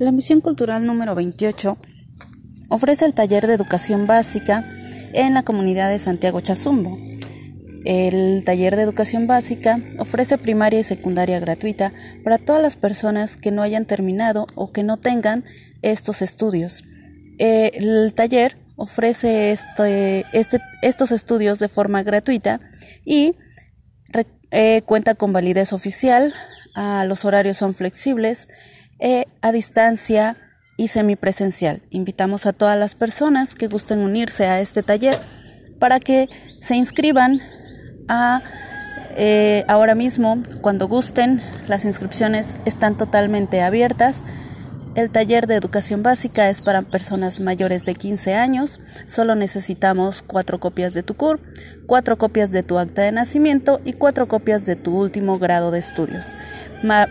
La misión cultural número 28 ofrece el taller de educación básica en la comunidad de Santiago Chazumbo. El taller de educación básica ofrece primaria y secundaria gratuita para todas las personas que no hayan terminado o que no tengan estos estudios. El taller ofrece este, este, estos estudios de forma gratuita y eh, cuenta con validez oficial, los horarios son flexibles eh, a distancia y semipresencial. Invitamos a todas las personas que gusten unirse a este taller para que se inscriban a eh, ahora mismo cuando gusten. Las inscripciones están totalmente abiertas. El taller de educación básica es para personas mayores de 15 años. Solo necesitamos cuatro copias de tu CUR, cuatro copias de tu acta de nacimiento y cuatro copias de tu último grado de estudios.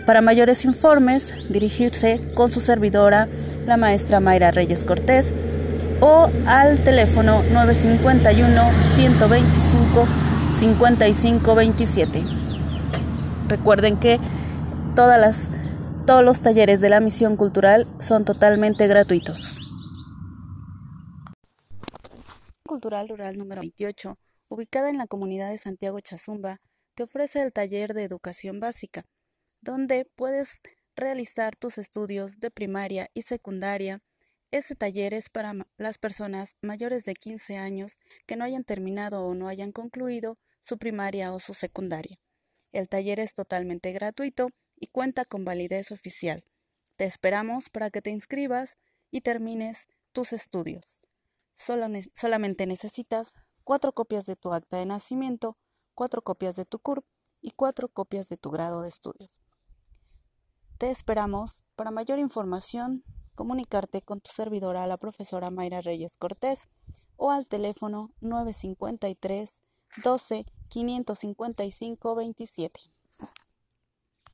Para mayores informes, dirigirse con su servidora, la maestra Mayra Reyes Cortés, o al teléfono 951 125 5527. Recuerden que todas las todos los talleres de la misión cultural son totalmente gratuitos. Cultural Rural número 28, ubicada en la comunidad de Santiago Chazumba, te ofrece el taller de educación básica, donde puedes realizar tus estudios de primaria y secundaria. Este taller es para las personas mayores de 15 años que no hayan terminado o no hayan concluido su primaria o su secundaria. El taller es totalmente gratuito y cuenta con validez oficial. Te esperamos para que te inscribas y termines tus estudios. solamente necesitas cuatro copias de tu acta de nacimiento, cuatro copias de tu CURP y cuatro copias de tu grado de estudios. Te esperamos. Para mayor información, comunicarte con tu servidora, la profesora Mayra Reyes Cortés, o al teléfono 953 12 555 27.